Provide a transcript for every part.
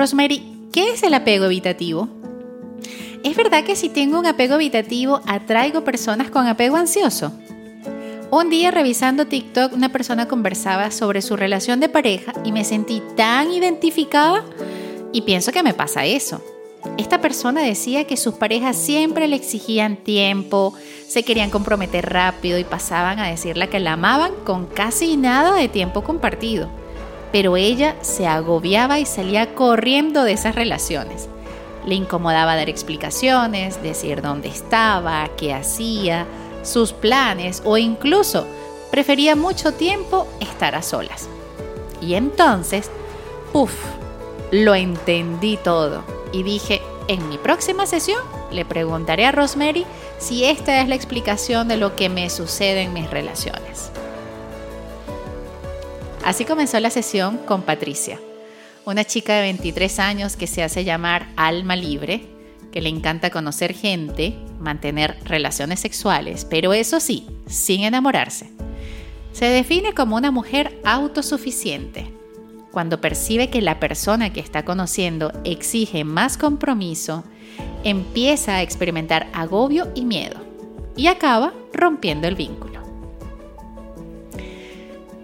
Rosemary, ¿qué es el apego evitativo? ¿Es verdad que si tengo un apego evitativo atraigo personas con apego ansioso? Un día revisando TikTok una persona conversaba sobre su relación de pareja y me sentí tan identificada y pienso que me pasa eso. Esta persona decía que sus parejas siempre le exigían tiempo, se querían comprometer rápido y pasaban a decirle que la amaban con casi nada de tiempo compartido. Pero ella se agobiaba y salía corriendo de esas relaciones. Le incomodaba dar explicaciones, decir dónde estaba, qué hacía, sus planes o incluso prefería mucho tiempo estar a solas. Y entonces, puff, lo entendí todo y dije, en mi próxima sesión le preguntaré a Rosemary si esta es la explicación de lo que me sucede en mis relaciones. Así comenzó la sesión con Patricia, una chica de 23 años que se hace llamar alma libre, que le encanta conocer gente, mantener relaciones sexuales, pero eso sí, sin enamorarse. Se define como una mujer autosuficiente, cuando percibe que la persona que está conociendo exige más compromiso, empieza a experimentar agobio y miedo y acaba rompiendo el vínculo.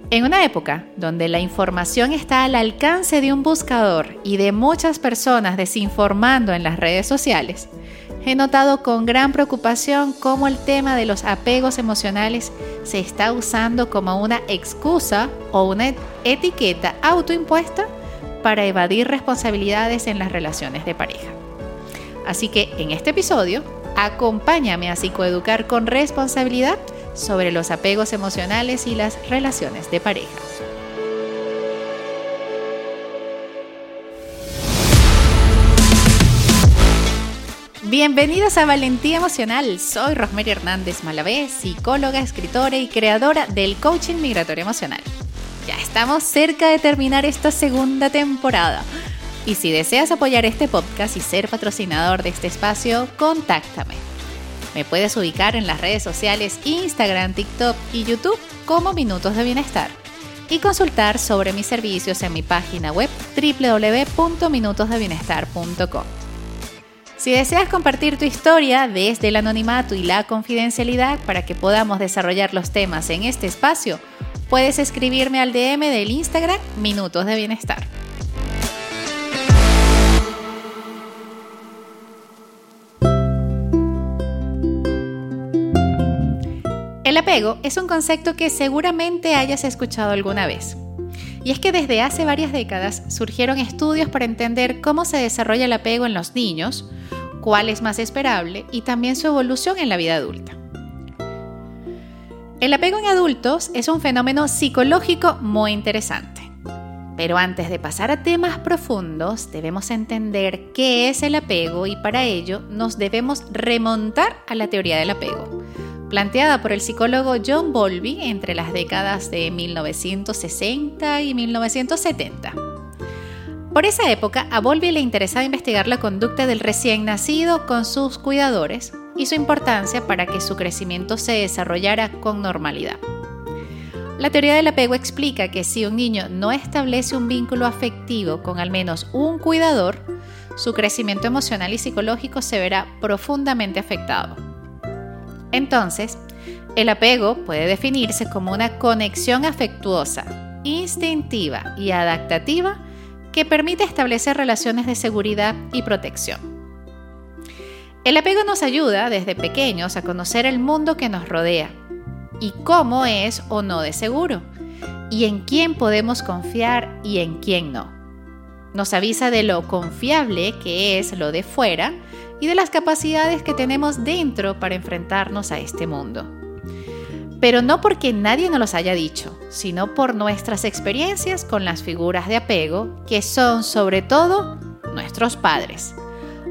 En una época donde la información está al alcance de un buscador y de muchas personas desinformando en las redes sociales, he notado con gran preocupación cómo el tema de los apegos emocionales se está usando como una excusa o una etiqueta autoimpuesta para evadir responsabilidades en las relaciones de pareja. Así que en este episodio, acompáñame a psicoeducar con responsabilidad sobre los apegos emocionales y las relaciones de pareja. Bienvenidos a Valentía Emocional. Soy Rosemary Hernández Malavé, psicóloga, escritora y creadora del coaching migratorio emocional. Ya estamos cerca de terminar esta segunda temporada. Y si deseas apoyar este podcast y ser patrocinador de este espacio, contáctame. Me puedes ubicar en las redes sociales Instagram, TikTok y YouTube como Minutos de Bienestar y consultar sobre mis servicios en mi página web www.minutosdebienestar.com. Si deseas compartir tu historia desde el anonimato y la confidencialidad para que podamos desarrollar los temas en este espacio, puedes escribirme al DM del Instagram Minutos de Bienestar. Apego es un concepto que seguramente hayas escuchado alguna vez. Y es que desde hace varias décadas surgieron estudios para entender cómo se desarrolla el apego en los niños, cuál es más esperable y también su evolución en la vida adulta. El apego en adultos es un fenómeno psicológico muy interesante. Pero antes de pasar a temas profundos, debemos entender qué es el apego y para ello nos debemos remontar a la teoría del apego, planteada por el psicólogo John Bowlby entre las décadas de 1960 y 1970. Por esa época, a Bowlby le interesaba investigar la conducta del recién nacido con sus cuidadores y su importancia para que su crecimiento se desarrollara con normalidad. La teoría del apego explica que si un niño no establece un vínculo afectivo con al menos un cuidador, su crecimiento emocional y psicológico se verá profundamente afectado. Entonces, el apego puede definirse como una conexión afectuosa, instintiva y adaptativa que permite establecer relaciones de seguridad y protección. El apego nos ayuda desde pequeños a conocer el mundo que nos rodea y cómo es o no de seguro, y en quién podemos confiar y en quién no. Nos avisa de lo confiable que es lo de fuera y de las capacidades que tenemos dentro para enfrentarnos a este mundo pero no porque nadie nos los haya dicho, sino por nuestras experiencias con las figuras de apego, que son sobre todo nuestros padres,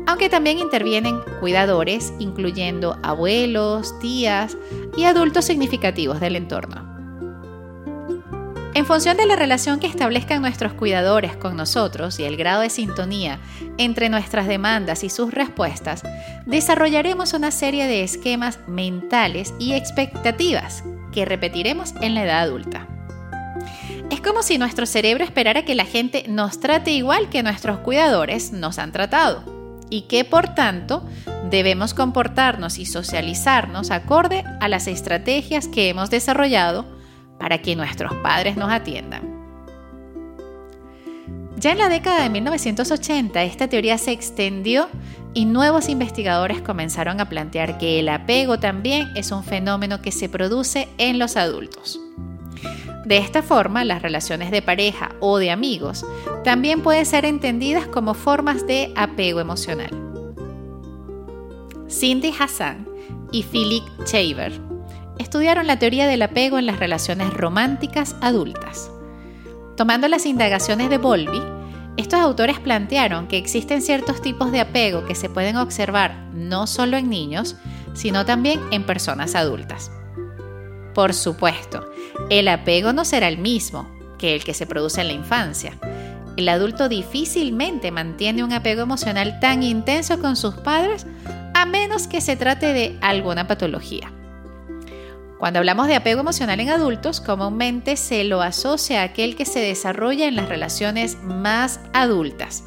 aunque también intervienen cuidadores, incluyendo abuelos, tías y adultos significativos del entorno. En función de la relación que establezcan nuestros cuidadores con nosotros y el grado de sintonía entre nuestras demandas y sus respuestas, desarrollaremos una serie de esquemas mentales y expectativas que repetiremos en la edad adulta. Es como si nuestro cerebro esperara que la gente nos trate igual que nuestros cuidadores nos han tratado y que por tanto debemos comportarnos y socializarnos acorde a las estrategias que hemos desarrollado para que nuestros padres nos atiendan. Ya en la década de 1980 esta teoría se extendió y nuevos investigadores comenzaron a plantear que el apego también es un fenómeno que se produce en los adultos. De esta forma, las relaciones de pareja o de amigos también pueden ser entendidas como formas de apego emocional. Cindy Hassan y Philip Shaver estudiaron la teoría del apego en las relaciones románticas adultas. Tomando las indagaciones de Bowlby, estos autores plantearon que existen ciertos tipos de apego que se pueden observar no solo en niños, sino también en personas adultas. Por supuesto, el apego no será el mismo que el que se produce en la infancia. El adulto difícilmente mantiene un apego emocional tan intenso con sus padres a menos que se trate de alguna patología. Cuando hablamos de apego emocional en adultos, comúnmente se lo asocia a aquel que se desarrolla en las relaciones más adultas,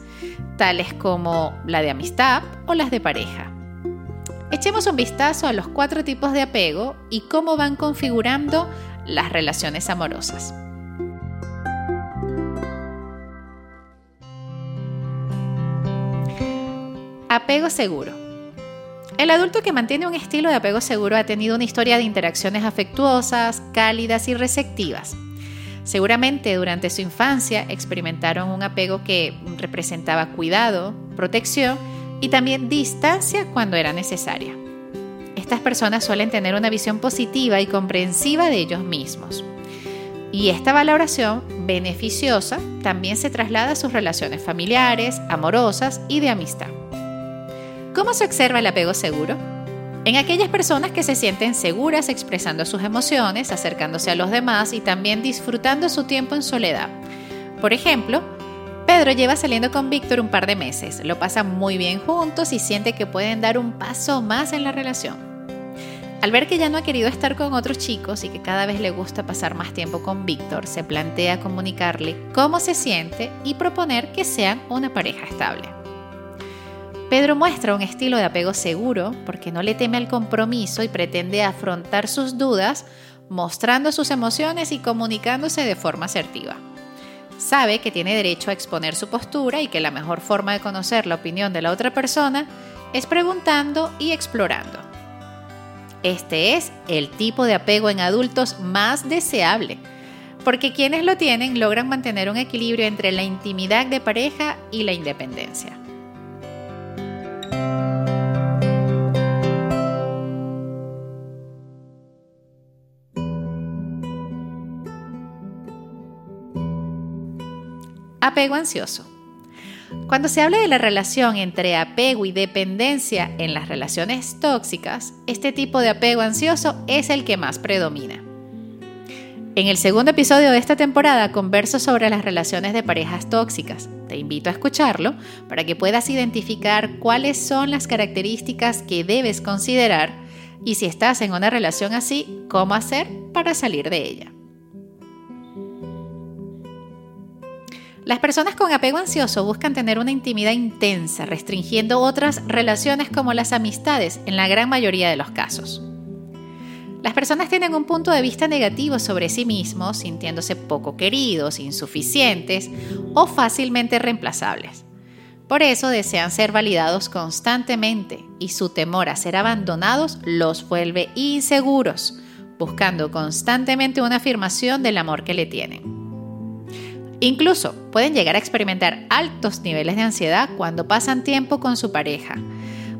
tales como la de amistad o las de pareja. Echemos un vistazo a los cuatro tipos de apego y cómo van configurando las relaciones amorosas. Apego seguro. El adulto que mantiene un estilo de apego seguro ha tenido una historia de interacciones afectuosas, cálidas y receptivas. Seguramente durante su infancia experimentaron un apego que representaba cuidado, protección y también distancia cuando era necesaria. Estas personas suelen tener una visión positiva y comprensiva de ellos mismos. Y esta valoración beneficiosa también se traslada a sus relaciones familiares, amorosas y de amistad. ¿Cómo se observa el apego seguro? En aquellas personas que se sienten seguras expresando sus emociones, acercándose a los demás y también disfrutando su tiempo en soledad. Por ejemplo, Pedro lleva saliendo con Víctor un par de meses, lo pasan muy bien juntos y siente que pueden dar un paso más en la relación. Al ver que ya no ha querido estar con otros chicos y que cada vez le gusta pasar más tiempo con Víctor, se plantea comunicarle cómo se siente y proponer que sean una pareja estable. Pedro muestra un estilo de apego seguro porque no le teme al compromiso y pretende afrontar sus dudas mostrando sus emociones y comunicándose de forma asertiva. Sabe que tiene derecho a exponer su postura y que la mejor forma de conocer la opinión de la otra persona es preguntando y explorando. Este es el tipo de apego en adultos más deseable, porque quienes lo tienen logran mantener un equilibrio entre la intimidad de pareja y la independencia. Apego ansioso. Cuando se habla de la relación entre apego y dependencia en las relaciones tóxicas, este tipo de apego ansioso es el que más predomina. En el segundo episodio de esta temporada converso sobre las relaciones de parejas tóxicas. Te invito a escucharlo para que puedas identificar cuáles son las características que debes considerar y si estás en una relación así, cómo hacer para salir de ella. Las personas con apego ansioso buscan tener una intimidad intensa, restringiendo otras relaciones como las amistades en la gran mayoría de los casos. Las personas tienen un punto de vista negativo sobre sí mismos, sintiéndose poco queridos, insuficientes o fácilmente reemplazables. Por eso desean ser validados constantemente y su temor a ser abandonados los vuelve inseguros, buscando constantemente una afirmación del amor que le tienen. Incluso pueden llegar a experimentar altos niveles de ansiedad cuando pasan tiempo con su pareja,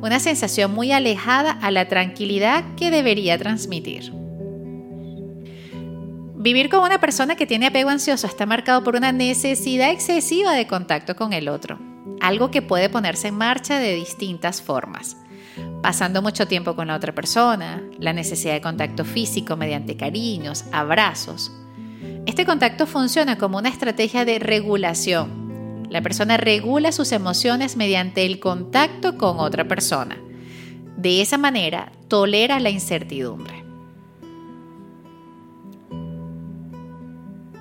una sensación muy alejada a la tranquilidad que debería transmitir. Vivir con una persona que tiene apego ansioso está marcado por una necesidad excesiva de contacto con el otro, algo que puede ponerse en marcha de distintas formas. Pasando mucho tiempo con la otra persona, la necesidad de contacto físico mediante cariños, abrazos, este contacto funciona como una estrategia de regulación. La persona regula sus emociones mediante el contacto con otra persona. De esa manera, tolera la incertidumbre.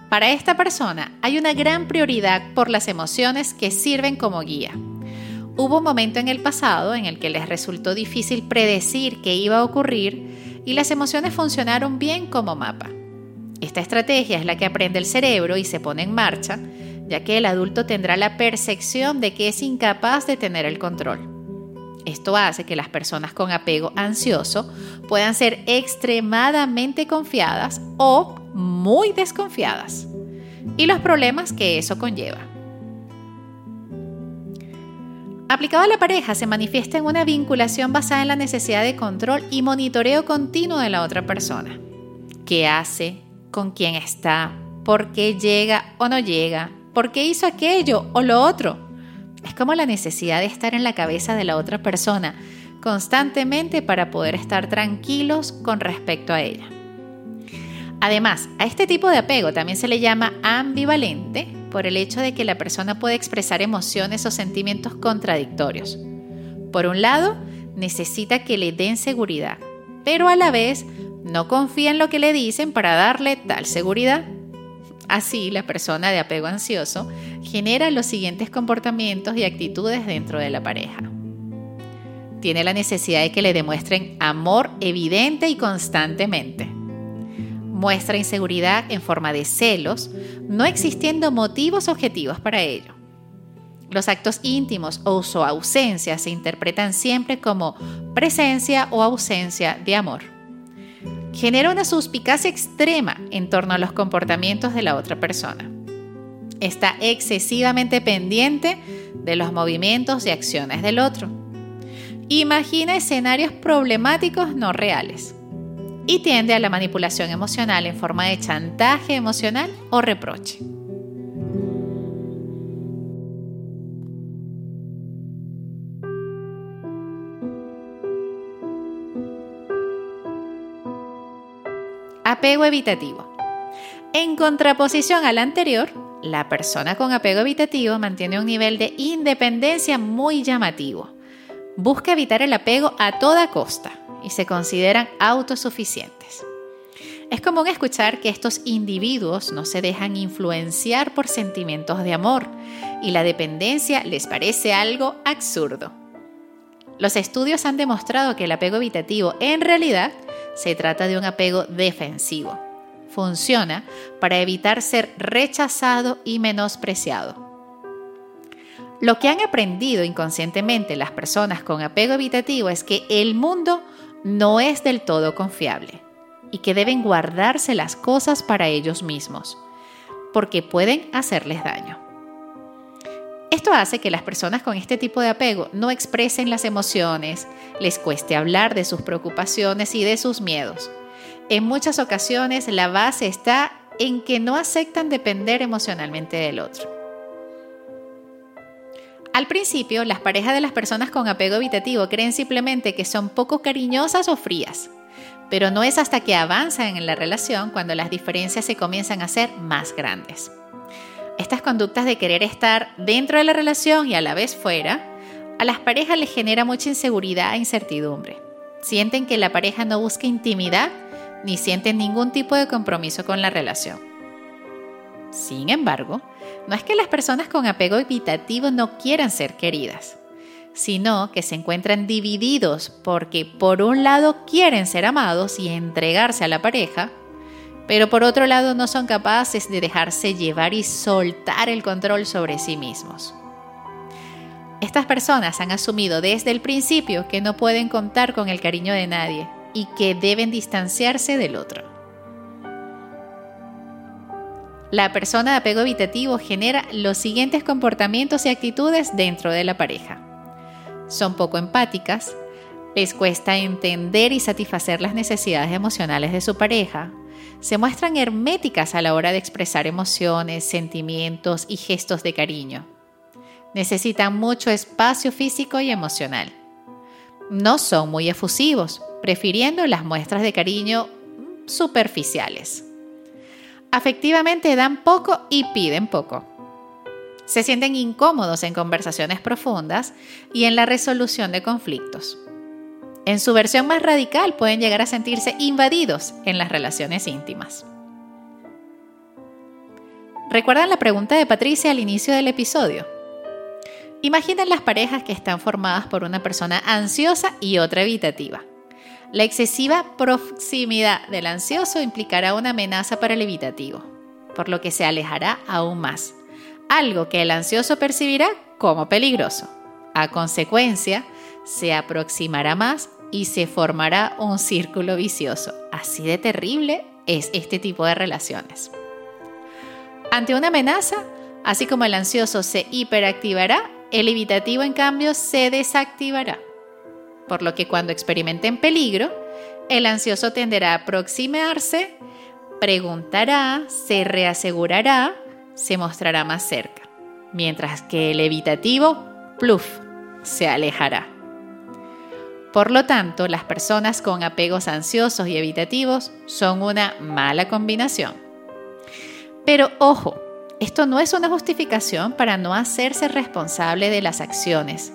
Para esta persona hay una gran prioridad por las emociones que sirven como guía. Hubo un momento en el pasado en el que les resultó difícil predecir qué iba a ocurrir y las emociones funcionaron bien como mapa. Esta estrategia es la que aprende el cerebro y se pone en marcha, ya que el adulto tendrá la percepción de que es incapaz de tener el control. Esto hace que las personas con apego ansioso puedan ser extremadamente confiadas o muy desconfiadas y los problemas que eso conlleva. Aplicado a la pareja se manifiesta en una vinculación basada en la necesidad de control y monitoreo continuo de la otra persona. ¿Qué hace? ¿Con quién está? ¿Por qué llega o no llega? ¿Por qué hizo aquello o lo otro? Es como la necesidad de estar en la cabeza de la otra persona constantemente para poder estar tranquilos con respecto a ella. Además, a este tipo de apego también se le llama ambivalente por el hecho de que la persona puede expresar emociones o sentimientos contradictorios. Por un lado, necesita que le den seguridad, pero a la vez no confía en lo que le dicen para darle tal seguridad. Así, la persona de apego ansioso genera los siguientes comportamientos y actitudes dentro de la pareja. Tiene la necesidad de que le demuestren amor evidente y constantemente. Muestra inseguridad en forma de celos, no existiendo motivos objetivos para ello. Los actos íntimos o su ausencia se interpretan siempre como presencia o ausencia de amor genera una suspicacia extrema en torno a los comportamientos de la otra persona. Está excesivamente pendiente de los movimientos y acciones del otro. Imagina escenarios problemáticos no reales. Y tiende a la manipulación emocional en forma de chantaje emocional o reproche. Apego evitativo. En contraposición al anterior, la persona con apego evitativo mantiene un nivel de independencia muy llamativo. Busca evitar el apego a toda costa y se consideran autosuficientes. Es común escuchar que estos individuos no se dejan influenciar por sentimientos de amor y la dependencia les parece algo absurdo. Los estudios han demostrado que el apego evitativo en realidad se trata de un apego defensivo. Funciona para evitar ser rechazado y menospreciado. Lo que han aprendido inconscientemente las personas con apego evitativo es que el mundo no es del todo confiable y que deben guardarse las cosas para ellos mismos, porque pueden hacerles daño. Esto hace que las personas con este tipo de apego no expresen las emociones, les cueste hablar de sus preocupaciones y de sus miedos. En muchas ocasiones la base está en que no aceptan depender emocionalmente del otro. Al principio, las parejas de las personas con apego evitativo creen simplemente que son poco cariñosas o frías, pero no es hasta que avanzan en la relación cuando las diferencias se comienzan a ser más grandes. Estas conductas de querer estar dentro de la relación y a la vez fuera, a las parejas les genera mucha inseguridad e incertidumbre. Sienten que la pareja no busca intimidad ni sienten ningún tipo de compromiso con la relación. Sin embargo, no es que las personas con apego evitativo no quieran ser queridas, sino que se encuentran divididos porque por un lado quieren ser amados y entregarse a la pareja, pero por otro lado no son capaces de dejarse llevar y soltar el control sobre sí mismos. Estas personas han asumido desde el principio que no pueden contar con el cariño de nadie y que deben distanciarse del otro. La persona de apego evitativo genera los siguientes comportamientos y actitudes dentro de la pareja. Son poco empáticas, les cuesta entender y satisfacer las necesidades emocionales de su pareja, se muestran herméticas a la hora de expresar emociones, sentimientos y gestos de cariño. Necesitan mucho espacio físico y emocional. No son muy efusivos, prefiriendo las muestras de cariño superficiales. Afectivamente dan poco y piden poco. Se sienten incómodos en conversaciones profundas y en la resolución de conflictos. En su versión más radical pueden llegar a sentirse invadidos en las relaciones íntimas. ¿Recuerdan la pregunta de Patricia al inicio del episodio? Imaginen las parejas que están formadas por una persona ansiosa y otra evitativa. La excesiva proximidad del ansioso implicará una amenaza para el evitativo, por lo que se alejará aún más, algo que el ansioso percibirá como peligroso. A consecuencia, se aproximará más y se formará un círculo vicioso. Así de terrible es este tipo de relaciones. Ante una amenaza, así como el ansioso se hiperactivará, el evitativo en cambio se desactivará. Por lo que cuando experimenten peligro, el ansioso tenderá a aproximarse, preguntará, se reasegurará, se mostrará más cerca, mientras que el evitativo, pluf, se alejará. Por lo tanto, las personas con apegos ansiosos y evitativos son una mala combinación. Pero ojo, esto no es una justificación para no hacerse responsable de las acciones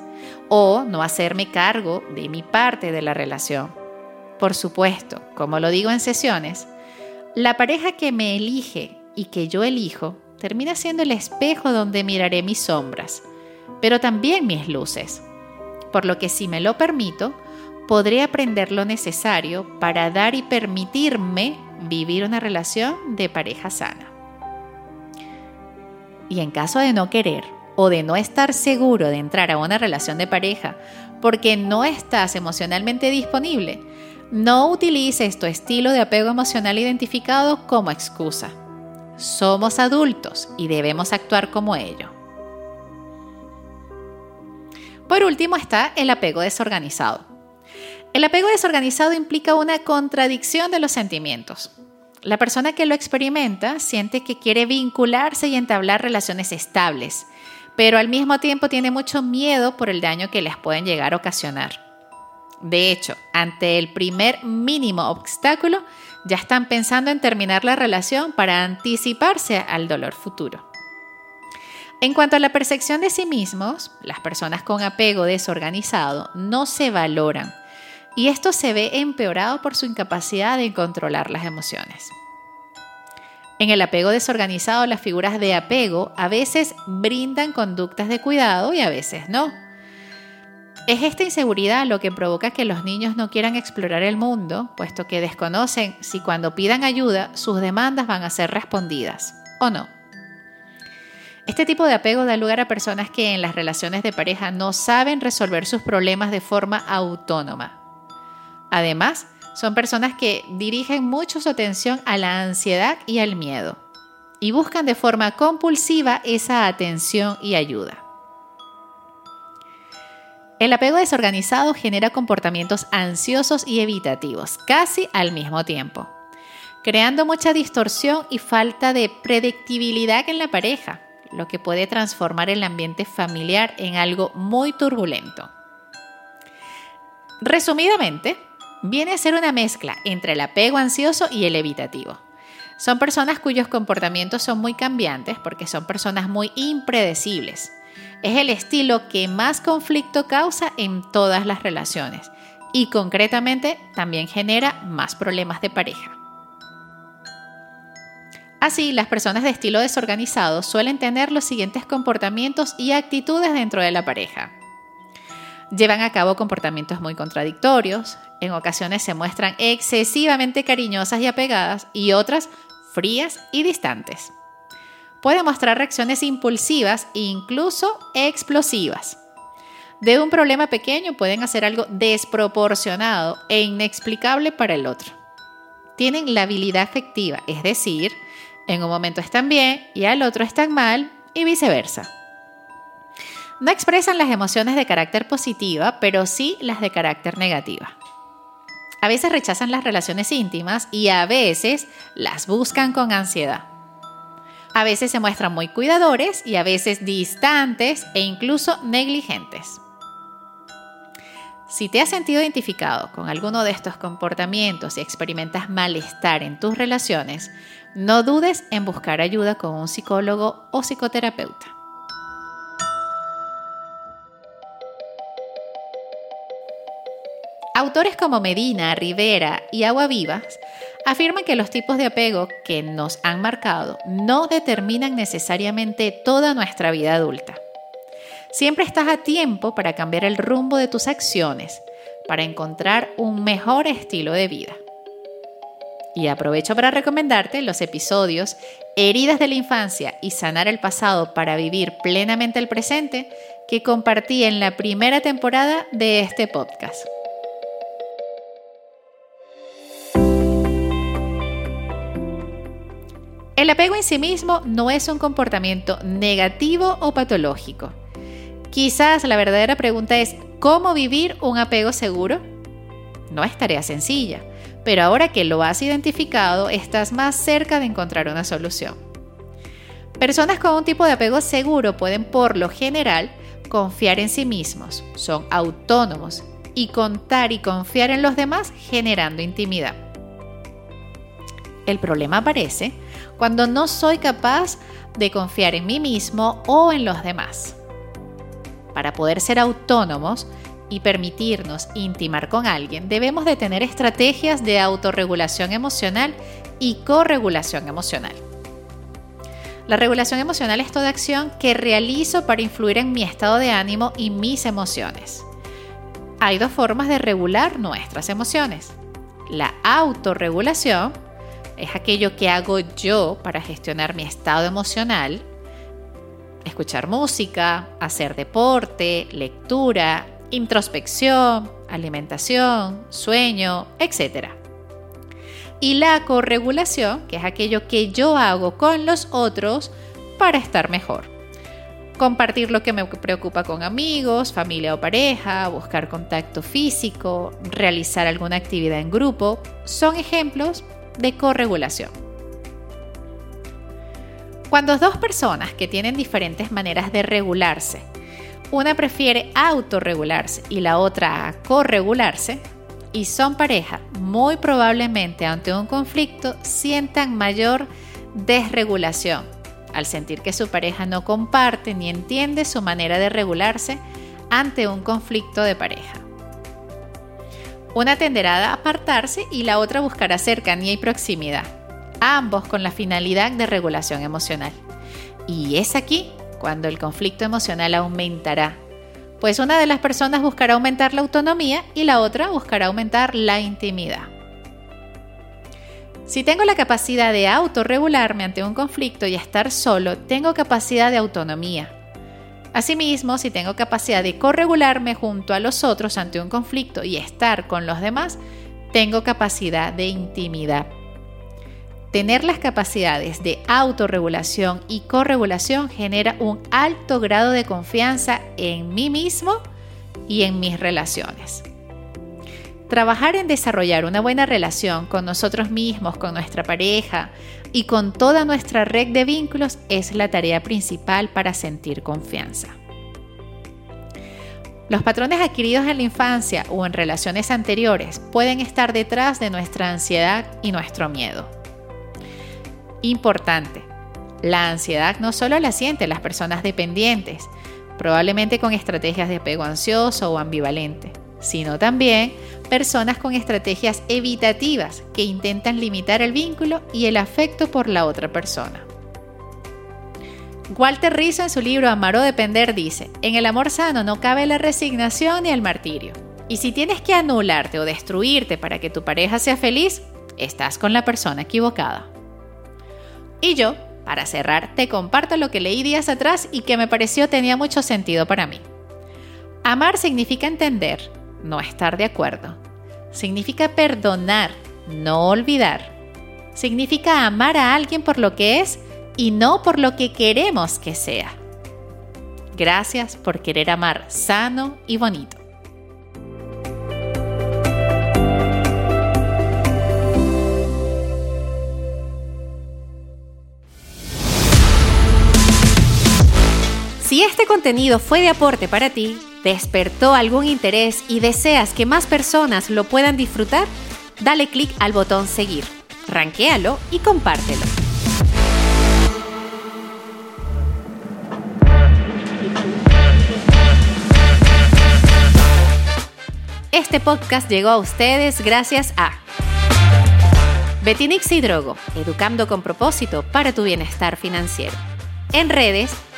o no hacerme cargo de mi parte de la relación. Por supuesto, como lo digo en sesiones, la pareja que me elige y que yo elijo termina siendo el espejo donde miraré mis sombras, pero también mis luces. Por lo que si me lo permito, podré aprender lo necesario para dar y permitirme vivir una relación de pareja sana. Y en caso de no querer o de no estar seguro de entrar a una relación de pareja porque no estás emocionalmente disponible, no utilices tu estilo de apego emocional identificado como excusa. Somos adultos y debemos actuar como ello. Por último está el apego desorganizado. El apego desorganizado implica una contradicción de los sentimientos. La persona que lo experimenta siente que quiere vincularse y entablar relaciones estables, pero al mismo tiempo tiene mucho miedo por el daño que les pueden llegar a ocasionar. De hecho, ante el primer mínimo obstáculo, ya están pensando en terminar la relación para anticiparse al dolor futuro. En cuanto a la percepción de sí mismos, las personas con apego desorganizado no se valoran y esto se ve empeorado por su incapacidad de controlar las emociones. En el apego desorganizado, las figuras de apego a veces brindan conductas de cuidado y a veces no. Es esta inseguridad lo que provoca que los niños no quieran explorar el mundo, puesto que desconocen si cuando pidan ayuda sus demandas van a ser respondidas o no. Este tipo de apego da lugar a personas que en las relaciones de pareja no saben resolver sus problemas de forma autónoma Además, son personas que dirigen mucho su atención a la ansiedad y al miedo y buscan de forma compulsiva esa atención y ayuda. El apego desorganizado genera comportamientos ansiosos y evitativos, casi al mismo tiempo, creando mucha distorsión y falta de predictibilidad en la pareja, lo que puede transformar el ambiente familiar en algo muy turbulento. Resumidamente, viene a ser una mezcla entre el apego ansioso y el evitativo. Son personas cuyos comportamientos son muy cambiantes porque son personas muy impredecibles. Es el estilo que más conflicto causa en todas las relaciones y concretamente también genera más problemas de pareja. Así, las personas de estilo desorganizado suelen tener los siguientes comportamientos y actitudes dentro de la pareja. Llevan a cabo comportamientos muy contradictorios, en ocasiones se muestran excesivamente cariñosas y apegadas y otras frías y distantes. Puede mostrar reacciones impulsivas e incluso explosivas. De un problema pequeño pueden hacer algo desproporcionado e inexplicable para el otro. Tienen la habilidad afectiva, es decir, en un momento están bien y al otro están mal y viceversa. No expresan las emociones de carácter positiva, pero sí las de carácter negativa. A veces rechazan las relaciones íntimas y a veces las buscan con ansiedad. A veces se muestran muy cuidadores y a veces distantes e incluso negligentes. Si te has sentido identificado con alguno de estos comportamientos y experimentas malestar en tus relaciones, no dudes en buscar ayuda con un psicólogo o psicoterapeuta. Autores como Medina, Rivera y Agua Vivas afirman que los tipos de apego que nos han marcado no determinan necesariamente toda nuestra vida adulta. Siempre estás a tiempo para cambiar el rumbo de tus acciones, para encontrar un mejor estilo de vida. Y aprovecho para recomendarte los episodios Heridas de la infancia y sanar el pasado para vivir plenamente el presente que compartí en la primera temporada de este podcast. El apego en sí mismo no es un comportamiento negativo o patológico. Quizás la verdadera pregunta es, ¿cómo vivir un apego seguro? No es tarea sencilla, pero ahora que lo has identificado, estás más cerca de encontrar una solución. Personas con un tipo de apego seguro pueden por lo general confiar en sí mismos, son autónomos y contar y confiar en los demás generando intimidad. El problema aparece cuando no soy capaz de confiar en mí mismo o en los demás. Para poder ser autónomos y permitirnos intimar con alguien, debemos de tener estrategias de autorregulación emocional y corregulación emocional. La regulación emocional es toda acción que realizo para influir en mi estado de ánimo y mis emociones. Hay dos formas de regular nuestras emociones. La autorregulación es aquello que hago yo para gestionar mi estado emocional. Escuchar música, hacer deporte, lectura, introspección, alimentación, sueño, etc. Y la corregulación, que es aquello que yo hago con los otros para estar mejor. Compartir lo que me preocupa con amigos, familia o pareja, buscar contacto físico, realizar alguna actividad en grupo, son ejemplos de corregulación. Cuando dos personas que tienen diferentes maneras de regularse, una prefiere autorregularse y la otra corregularse, y son pareja, muy probablemente ante un conflicto sientan mayor desregulación, al sentir que su pareja no comparte ni entiende su manera de regularse ante un conflicto de pareja. Una tenderá a apartarse y la otra buscará cercanía y proximidad, ambos con la finalidad de regulación emocional. Y es aquí cuando el conflicto emocional aumentará, pues una de las personas buscará aumentar la autonomía y la otra buscará aumentar la intimidad. Si tengo la capacidad de autorregularme ante un conflicto y estar solo, tengo capacidad de autonomía, Asimismo, si tengo capacidad de corregularme junto a los otros ante un conflicto y estar con los demás, tengo capacidad de intimidad. Tener las capacidades de autorregulación y corregulación genera un alto grado de confianza en mí mismo y en mis relaciones. Trabajar en desarrollar una buena relación con nosotros mismos, con nuestra pareja y con toda nuestra red de vínculos es la tarea principal para sentir confianza. Los patrones adquiridos en la infancia o en relaciones anteriores pueden estar detrás de nuestra ansiedad y nuestro miedo. Importante, la ansiedad no solo la sienten las personas dependientes, probablemente con estrategias de apego ansioso o ambivalente, sino también personas con estrategias evitativas que intentan limitar el vínculo y el afecto por la otra persona. Walter Rizzo en su libro Amar o Depender dice, en el amor sano no cabe la resignación ni el martirio. Y si tienes que anularte o destruirte para que tu pareja sea feliz, estás con la persona equivocada. Y yo, para cerrar, te comparto lo que leí días atrás y que me pareció tenía mucho sentido para mí. Amar significa entender, no estar de acuerdo. Significa perdonar, no olvidar. Significa amar a alguien por lo que es y no por lo que queremos que sea. Gracias por querer amar sano y bonito. Este contenido fue de aporte para ti, despertó algún interés y deseas que más personas lo puedan disfrutar, dale clic al botón seguir, ranquéalo y compártelo. Este podcast llegó a ustedes gracias a Betinix y Drogo, educando con propósito para tu bienestar financiero. En redes,